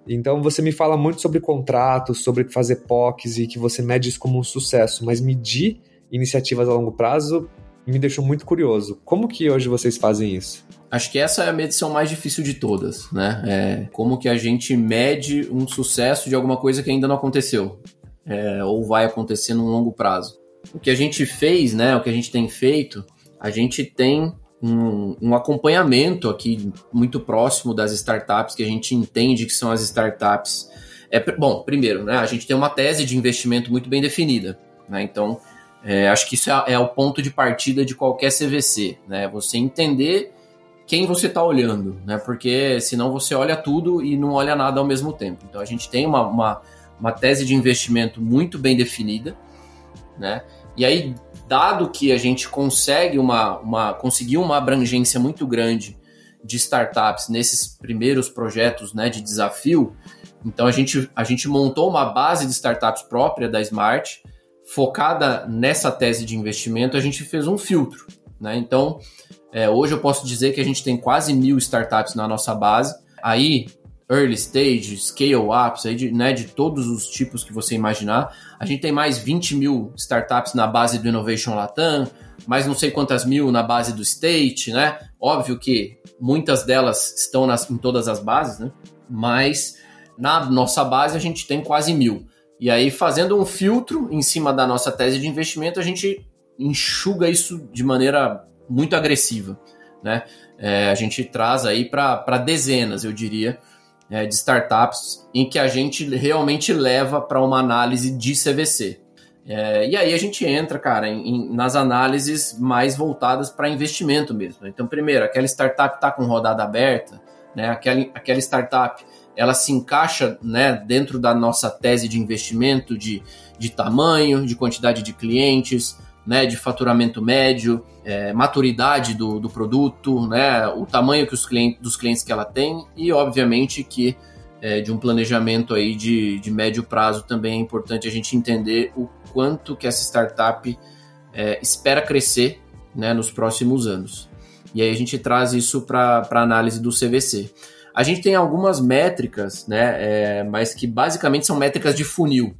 Então você me fala muito sobre contratos, sobre fazer POCs e que você mede isso como um sucesso, mas medir iniciativas a longo prazo me deixou muito curioso. Como que hoje vocês fazem isso? Acho que essa é a medição mais difícil de todas, né? É como que a gente mede um sucesso de alguma coisa que ainda não aconteceu, é, ou vai acontecer num longo prazo o que a gente fez, né, o que a gente tem feito, a gente tem um, um, acompanhamento aqui muito próximo das startups que a gente entende que são as startups. É, bom, primeiro, né, a gente tem uma tese de investimento muito bem definida, né, então é, acho que isso é, é, o ponto de partida de qualquer CVC, né, você entender quem você está olhando, né, porque senão você olha tudo e não olha nada ao mesmo tempo. Então a gente tem uma, uma, uma tese de investimento muito bem definida, né? E aí, dado que a gente consegue uma, uma, conseguiu uma abrangência muito grande de startups nesses primeiros projetos né, de desafio, então a gente, a gente montou uma base de startups própria da Smart, focada nessa tese de investimento, a gente fez um filtro. Né? Então, é, hoje eu posso dizer que a gente tem quase mil startups na nossa base. Aí, early stage, scale ups, aí de, né, de todos os tipos que você imaginar. A gente tem mais 20 mil startups na base do Innovation Latam, mais não sei quantas mil na base do State, né? Óbvio que muitas delas estão nas, em todas as bases, né? Mas na nossa base a gente tem quase mil. E aí, fazendo um filtro em cima da nossa tese de investimento, a gente enxuga isso de maneira muito agressiva, né? É, a gente traz aí para dezenas, eu diria, é, de startups em que a gente realmente leva para uma análise de CVC. É, e aí a gente entra, cara, em, em, nas análises mais voltadas para investimento mesmo. Então, primeiro, aquela startup está com rodada aberta, né? Aquela, aquela startup ela se encaixa né, dentro da nossa tese de investimento de, de tamanho, de quantidade de clientes, né, de faturamento médio, é, maturidade do, do produto, né, o tamanho que os clientes, dos clientes que ela tem e, obviamente, que é, de um planejamento aí de, de médio prazo também é importante a gente entender o quanto que essa startup é, espera crescer né, nos próximos anos. E aí a gente traz isso para a análise do CVC. A gente tem algumas métricas, né, é, mas que basicamente são métricas de funil,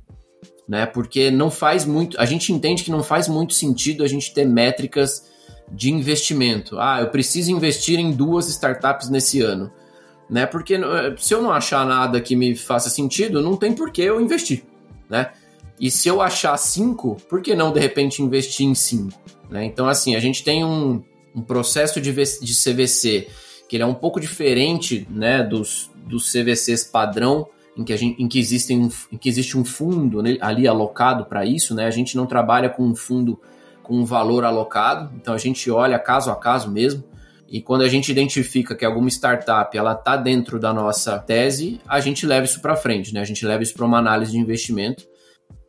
né, porque não faz muito, a gente entende que não faz muito sentido a gente ter métricas de investimento. Ah, eu preciso investir em duas startups nesse ano, né, porque eh, se eu não achar nada que me faça sentido, não tem por que eu investir, né. E se eu achar cinco, por que não de repente investir em cinco? Né? Então, assim, a gente tem um, um processo de, de CVC que ele é um pouco diferente né, dos, dos CVCs padrão, em que, a gente, em que, existem um, em que existe um fundo né, ali alocado para isso. Né? A gente não trabalha com um fundo com um valor alocado, então a gente olha caso a caso mesmo. E quando a gente identifica que alguma startup ela está dentro da nossa tese, a gente leva isso para frente, né? A gente leva isso para uma análise de investimento.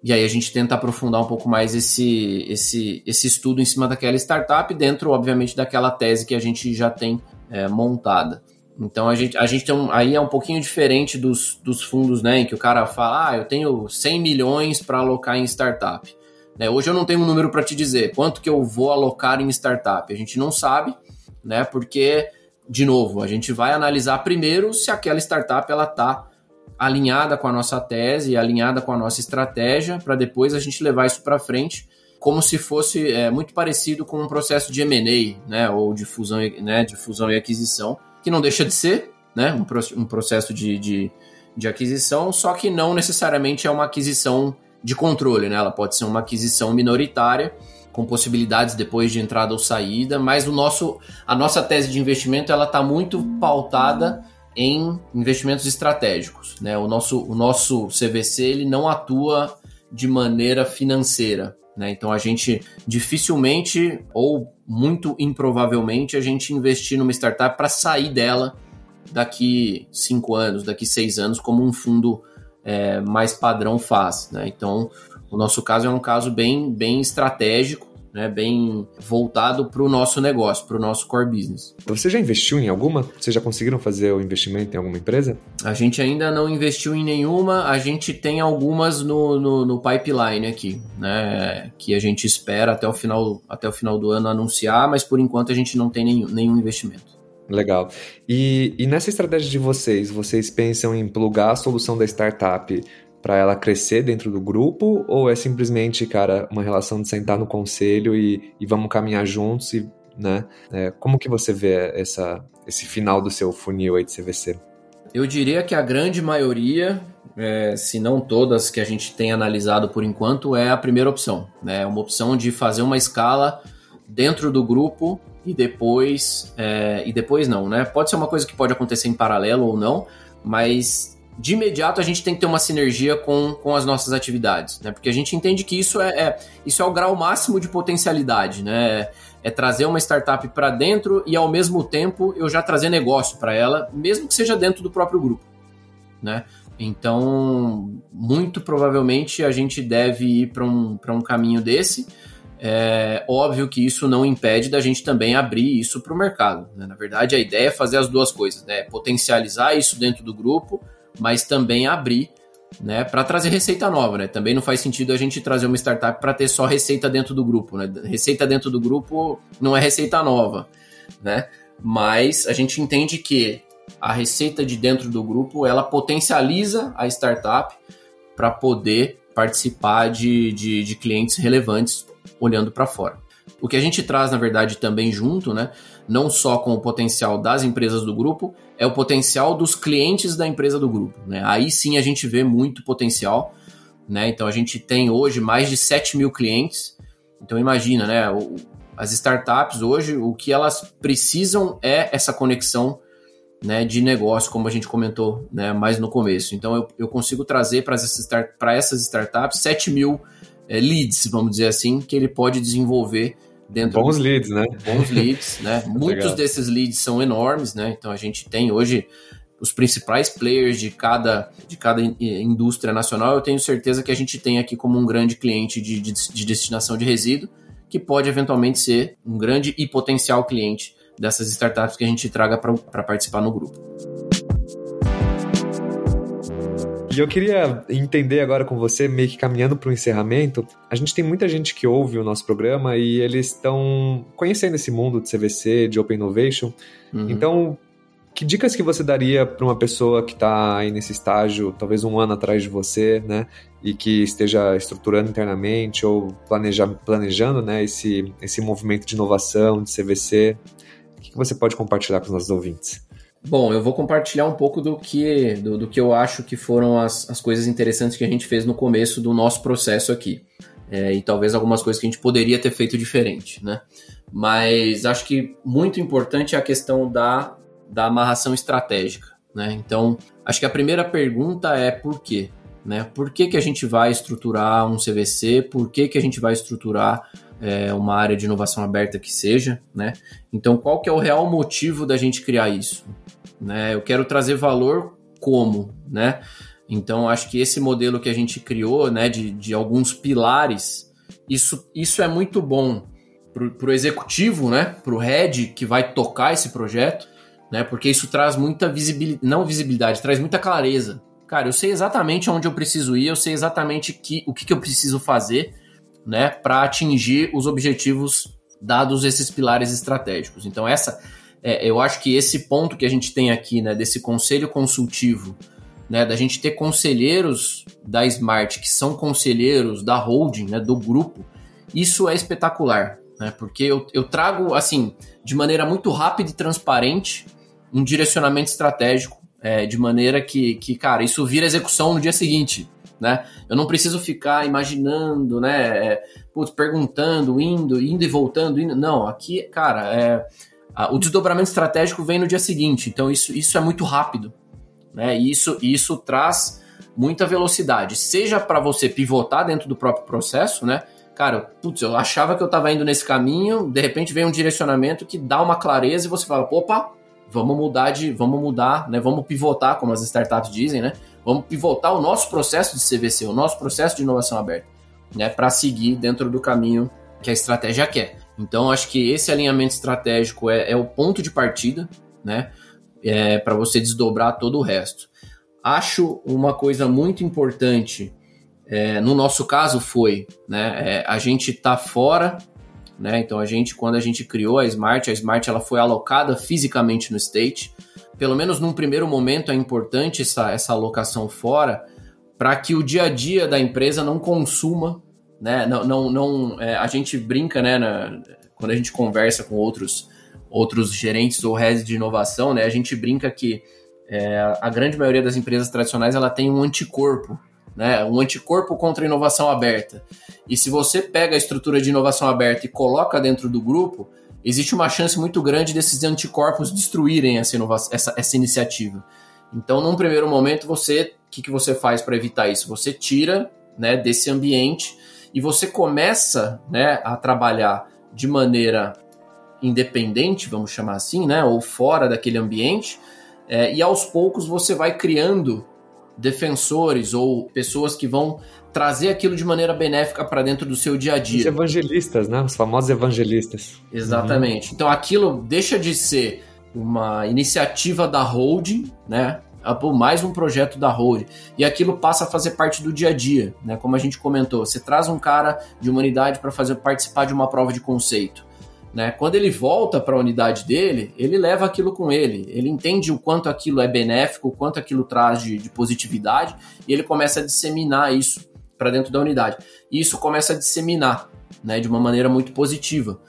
E aí a gente tenta aprofundar um pouco mais esse, esse, esse estudo em cima daquela startup, dentro, obviamente, daquela tese que a gente já tem é, montada. Então a gente, a gente tem um, aí é um pouquinho diferente dos, dos fundos, né? Em que o cara fala, ah, eu tenho 100 milhões para alocar em startup. Né? Hoje eu não tenho um número para te dizer quanto que eu vou alocar em startup. A gente não sabe, né? Porque, de novo, a gente vai analisar primeiro se aquela startup ela está alinhada com a nossa tese, alinhada com a nossa estratégia, para depois a gente levar isso para frente como se fosse é, muito parecido com um processo de M&A, né, ou de fusão, né, de fusão e aquisição, que não deixa de ser, né, um, um processo de, de, de, aquisição, só que não necessariamente é uma aquisição de controle, né, ela pode ser uma aquisição minoritária, com possibilidades depois de entrada ou saída, mas o nosso, a nossa tese de investimento ela está muito pautada em investimentos estratégicos, né, o nosso, o nosso CVC ele não atua de maneira financeira, né? Então a gente dificilmente ou muito improvavelmente a gente investir numa startup para sair dela daqui cinco anos, daqui seis anos, como um fundo é, mais padrão faz. Né? Então o nosso caso é um caso bem, bem estratégico né, bem voltado para o nosso negócio, para o nosso core business. Você já investiu em alguma? Vocês já conseguiram fazer o investimento em alguma empresa? A gente ainda não investiu em nenhuma, a gente tem algumas no, no, no pipeline aqui, né, que a gente espera até o final, até o final do ano anunciar, mas por enquanto a gente não tem nenhum, nenhum investimento. Legal. E, e nessa estratégia de vocês, vocês pensam em plugar a solução da startup para ela crescer dentro do grupo? Ou é simplesmente, cara, uma relação de sentar no conselho e, e vamos caminhar juntos e, né? É, como que você vê essa, esse final do seu funil aí de CVC? Eu diria que a grande maioria, é, se não todas que a gente tem analisado por enquanto, é a primeira opção. Né? É uma opção de fazer uma escala dentro do grupo e depois é, e depois não, né? Pode ser uma coisa que pode acontecer em paralelo ou não, mas de imediato a gente tem que ter uma sinergia com, com as nossas atividades, né? Porque a gente entende que isso é, é isso é o grau máximo de potencialidade, né? É trazer uma startup para dentro e ao mesmo tempo eu já trazer negócio para ela, mesmo que seja dentro do próprio grupo, né? Então, muito provavelmente a gente deve ir para um, um caminho desse. É óbvio que isso não impede da gente também abrir isso para o mercado. Né? Na verdade, a ideia é fazer as duas coisas, né? Potencializar isso dentro do grupo, mas também abrir né, para trazer receita nova, né? Também não faz sentido a gente trazer uma startup para ter só receita dentro do grupo, né? Receita dentro do grupo não é receita nova, né? Mas a gente entende que a receita de dentro do grupo ela potencializa a startup para poder participar de, de, de clientes relevantes olhando para fora. O que a gente traz, na verdade, também junto, né? Não só com o potencial das empresas do grupo, é o potencial dos clientes da empresa do grupo. Né? Aí sim a gente vê muito potencial. Né? Então a gente tem hoje mais de 7 mil clientes. Então imagina, né? As startups hoje, o que elas precisam é essa conexão né, de negócio, como a gente comentou né, mais no começo. Então, eu, eu consigo trazer para essas, start, essas startups 7 mil é, leads, vamos dizer assim, que ele pode desenvolver dentro bons do, leads, né? Bons leads, né? Muitos desses leads são enormes, né? Então a gente tem hoje os principais players de cada, de cada indústria nacional. Eu tenho certeza que a gente tem aqui como um grande cliente de, de, de destinação de resíduo, que pode eventualmente ser um grande e potencial cliente dessas startups que a gente traga para participar no grupo. E eu queria entender agora com você, meio que caminhando para o encerramento, a gente tem muita gente que ouve o nosso programa e eles estão conhecendo esse mundo de CVC, de Open Innovation. Uhum. Então, que dicas que você daria para uma pessoa que está aí nesse estágio, talvez um ano atrás de você, né, e que esteja estruturando internamente ou planeja, planejando, né, esse, esse movimento de inovação, de CVC? O que você pode compartilhar com os nossos ouvintes? Bom, eu vou compartilhar um pouco do que, do, do que eu acho que foram as, as coisas interessantes que a gente fez no começo do nosso processo aqui. É, e talvez algumas coisas que a gente poderia ter feito diferente, né? Mas acho que muito importante é a questão da, da amarração estratégica, né? Então, acho que a primeira pergunta é por quê? Né? Por que, que a gente vai estruturar um CVC? Por que, que a gente vai estruturar é, uma área de inovação aberta que seja, né? Então, qual que é o real motivo da gente criar isso? Né? Eu quero trazer valor como, né? Então, acho que esse modelo que a gente criou, né, de, de alguns pilares, isso, isso é muito bom para o executivo, né, para o head que vai tocar esse projeto, né, porque isso traz muita visibilidade, não visibilidade, traz muita clareza. Cara, eu sei exatamente onde eu preciso ir, eu sei exatamente que, o que, que eu preciso fazer, né, para atingir os objetivos dados esses pilares estratégicos. Então, essa, é, eu acho que esse ponto que a gente tem aqui, né, desse conselho consultivo, né, da gente ter conselheiros da Smart que são conselheiros da holding, né, do grupo, isso é espetacular, né, porque eu, eu trago, assim, de maneira muito rápida e transparente, um direcionamento estratégico, é, de maneira que, que, cara, isso vira execução no dia seguinte, né? Eu não preciso ficar imaginando, né? É, putz, perguntando, indo, indo e voltando, indo. Não, aqui, cara, é, a, o desdobramento estratégico vem no dia seguinte. Então isso, isso é muito rápido, né? E isso, isso traz muita velocidade, seja para você pivotar dentro do próprio processo, né? Cara, putz, eu achava que eu estava indo nesse caminho, de repente vem um direcionamento que dá uma clareza e você fala, opa, vamos mudar de, vamos mudar, né? Vamos pivotar, como as startups dizem, né? Vamos pivotar o nosso processo de CVC, o nosso processo de inovação aberta, né? Para seguir dentro do caminho que a estratégia quer. Então, acho que esse alinhamento estratégico é, é o ponto de partida, né? É, para você desdobrar todo o resto. Acho uma coisa muito importante, é, no nosso caso foi, né? É, a gente tá fora né? Então a gente, quando a gente criou a Smart, a Smart ela foi alocada fisicamente no state. Pelo menos num primeiro momento é importante essa, essa alocação fora para que o dia a dia da empresa não consuma, né? Não, não, não é, a gente brinca, né? Na, quando a gente conversa com outros outros gerentes ou heads de inovação, né? A gente brinca que é, a grande maioria das empresas tradicionais ela tem um anticorpo né? Um anticorpo contra a inovação aberta. E se você pega a estrutura de inovação aberta e coloca dentro do grupo, existe uma chance muito grande desses anticorpos destruírem essa, inovação, essa, essa iniciativa. Então, num primeiro momento, você, o que, que você faz para evitar isso? Você tira, né, desse ambiente e você começa, né, a trabalhar de maneira independente, vamos chamar assim, né, ou fora daquele ambiente. É, e aos poucos você vai criando defensores ou pessoas que vão trazer aquilo de maneira benéfica para dentro do seu dia a dia. Os evangelistas, né? Os famosos evangelistas. Exatamente. Uhum. Então aquilo deixa de ser uma iniciativa da holding, né? Por mais um projeto da holding. E aquilo passa a fazer parte do dia a dia, né? Como a gente comentou, você traz um cara de humanidade para fazer participar de uma prova de conceito. Né? Quando ele volta para a unidade dele, ele leva aquilo com ele. Ele entende o quanto aquilo é benéfico, o quanto aquilo traz de, de positividade, e ele começa a disseminar isso para dentro da unidade. E isso começa a disseminar né, de uma maneira muito positiva.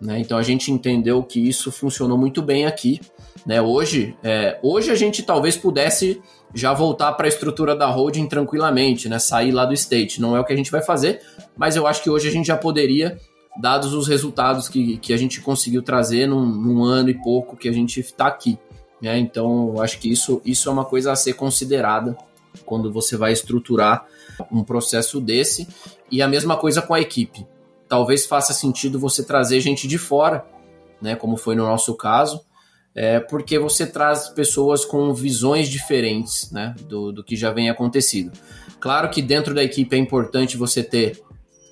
Né? Então a gente entendeu que isso funcionou muito bem aqui. Né? Hoje, é, hoje a gente talvez pudesse já voltar para a estrutura da holding tranquilamente, né? sair lá do state. Não é o que a gente vai fazer, mas eu acho que hoje a gente já poderia dados os resultados que, que a gente conseguiu trazer num, num ano e pouco que a gente está aqui. Né? Então, acho que isso, isso é uma coisa a ser considerada quando você vai estruturar um processo desse. E a mesma coisa com a equipe. Talvez faça sentido você trazer gente de fora, né, como foi no nosso caso, é, porque você traz pessoas com visões diferentes né, do, do que já vem acontecido. Claro que dentro da equipe é importante você ter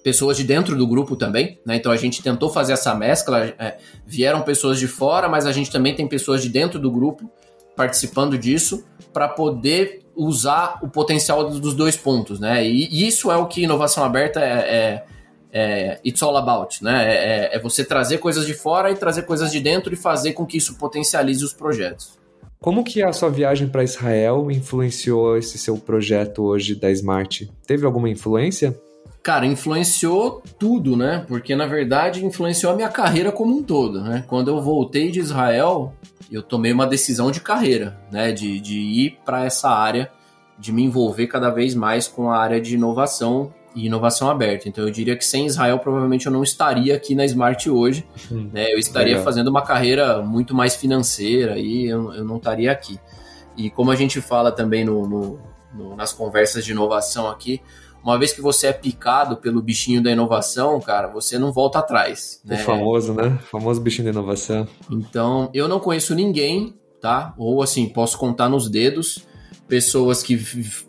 pessoas de dentro do grupo também, né? Então a gente tentou fazer essa mescla. É, vieram pessoas de fora, mas a gente também tem pessoas de dentro do grupo participando disso para poder usar o potencial dos dois pontos, né? E, isso é o que inovação aberta é, é, é it's all about, né? É, é, é, você trazer coisas de fora e trazer coisas de dentro e fazer com que isso potencialize os projetos. Como que a sua viagem para Israel influenciou esse seu projeto hoje da Smart? Teve alguma influência? Cara, influenciou tudo, né? Porque na verdade influenciou a minha carreira como um todo, né? Quando eu voltei de Israel, eu tomei uma decisão de carreira, né? De, de ir para essa área, de me envolver cada vez mais com a área de inovação e inovação aberta. Então eu diria que sem Israel provavelmente eu não estaria aqui na Smart hoje, hum, né? Eu estaria legal. fazendo uma carreira muito mais financeira e eu, eu não estaria aqui. E como a gente fala também no, no, no nas conversas de inovação aqui, uma vez que você é picado pelo bichinho da inovação, cara, você não volta atrás. Né? O famoso, né? O famoso bichinho da inovação. Então, eu não conheço ninguém, tá? Ou assim, posso contar nos dedos pessoas que,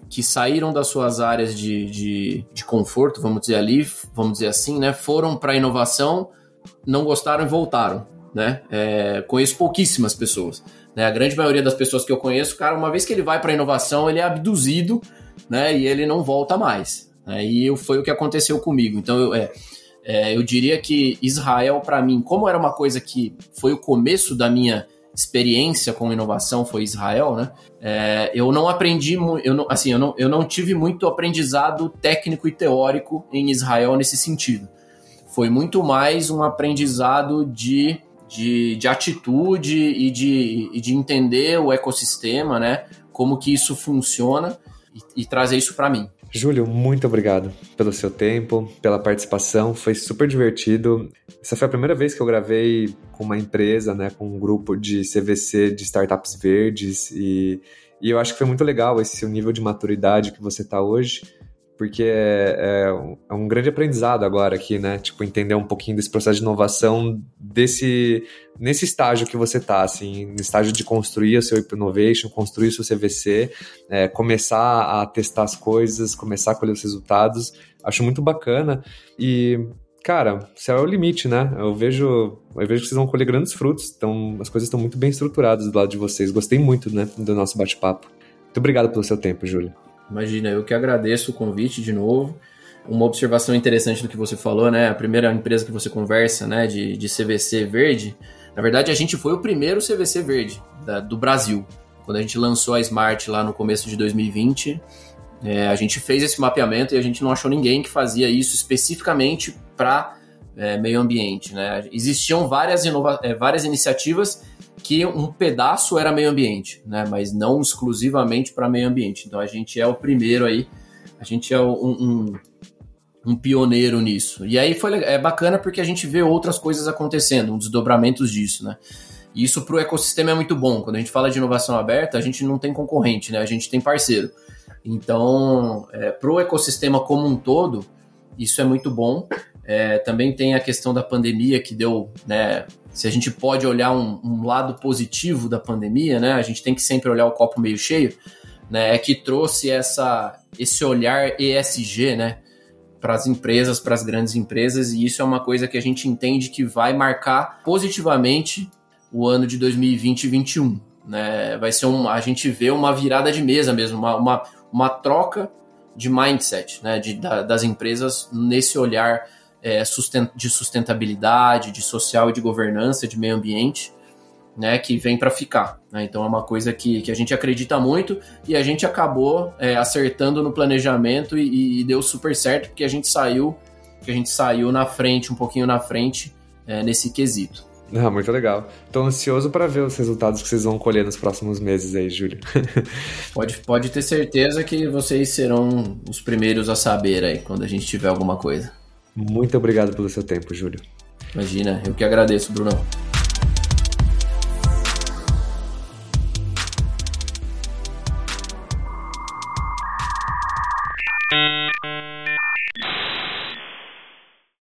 que saíram das suas áreas de, de, de conforto, vamos dizer ali, vamos dizer assim, né? Foram para a inovação, não gostaram e voltaram, né? É, conheço pouquíssimas pessoas. Né? A grande maioria das pessoas que eu conheço, cara, uma vez que ele vai para a inovação, ele é abduzido né? E ele não volta mais. Né? E foi o que aconteceu comigo. Então, eu, é, é, eu diria que Israel, para mim, como era uma coisa que foi o começo da minha experiência com inovação foi Israel, né? É, eu não aprendi, eu não, assim, eu não, eu não tive muito aprendizado técnico e teórico em Israel nesse sentido. Foi muito mais um aprendizado de, de, de atitude e de, e de entender o ecossistema, né? Como que isso funciona e, e trazer isso para mim. Júlio, muito obrigado pelo seu tempo, pela participação, foi super divertido. Essa foi a primeira vez que eu gravei com uma empresa, né, com um grupo de CVC de startups verdes e, e eu acho que foi muito legal esse nível de maturidade que você está hoje porque é, é, é, um grande aprendizado agora aqui, né? Tipo, entender um pouquinho desse processo de inovação desse nesse estágio que você tá, assim, no estágio de construir o seu Innovation, construir o seu CVC, é, começar a testar as coisas, começar a colher os resultados. Acho muito bacana e cara, céu é o limite, né? Eu vejo, eu vejo que vocês vão colher grandes frutos, então as coisas estão muito bem estruturadas do lado de vocês. Gostei muito, né, do nosso bate-papo. Muito obrigado pelo seu tempo, Júlio. Imagina, eu que agradeço o convite de novo. Uma observação interessante do que você falou, né? A primeira empresa que você conversa, né, de, de CVC verde, na verdade a gente foi o primeiro CVC verde da, do Brasil. Quando a gente lançou a Smart lá no começo de 2020, é, a gente fez esse mapeamento e a gente não achou ninguém que fazia isso especificamente para é, meio ambiente. Né? Existiam várias, inova é, várias iniciativas que um pedaço era meio ambiente, né? Mas não exclusivamente para meio ambiente. Então a gente é o primeiro aí, a gente é um, um, um, pioneiro nisso. E aí foi é bacana porque a gente vê outras coisas acontecendo, desdobramentos disso, né? E isso para o ecossistema é muito bom. Quando a gente fala de inovação aberta, a gente não tem concorrente, né? A gente tem parceiro. Então, é, para o ecossistema como um todo, isso é muito bom. É, também tem a questão da pandemia que deu, né? Se a gente pode olhar um, um, lado positivo da pandemia, né? A gente tem que sempre olhar o copo meio cheio, né? É que trouxe essa, esse olhar ESG, né? Para as empresas, para as grandes empresas, e isso é uma coisa que a gente entende que vai marcar positivamente o ano de 2020 e 2021. Né? Vai ser um, a gente vê uma virada de mesa mesmo, uma, uma, uma troca de mindset né? de, da, das empresas nesse olhar é, de sustentabilidade, de social e de governança, de meio ambiente, né, que vem para ficar. Né? Então é uma coisa que, que a gente acredita muito e a gente acabou é, acertando no planejamento e, e, deu super certo porque a gente saiu, que a gente saiu na frente, um pouquinho na frente é, nesse quesito. Ah, muito legal. Estou ansioso para ver os resultados que vocês vão colher nos próximos meses aí, Júlio. pode, pode ter certeza que vocês serão os primeiros a saber aí quando a gente tiver alguma coisa. Muito obrigado pelo seu tempo, Júlio. Imagina, eu que agradeço, Bruno.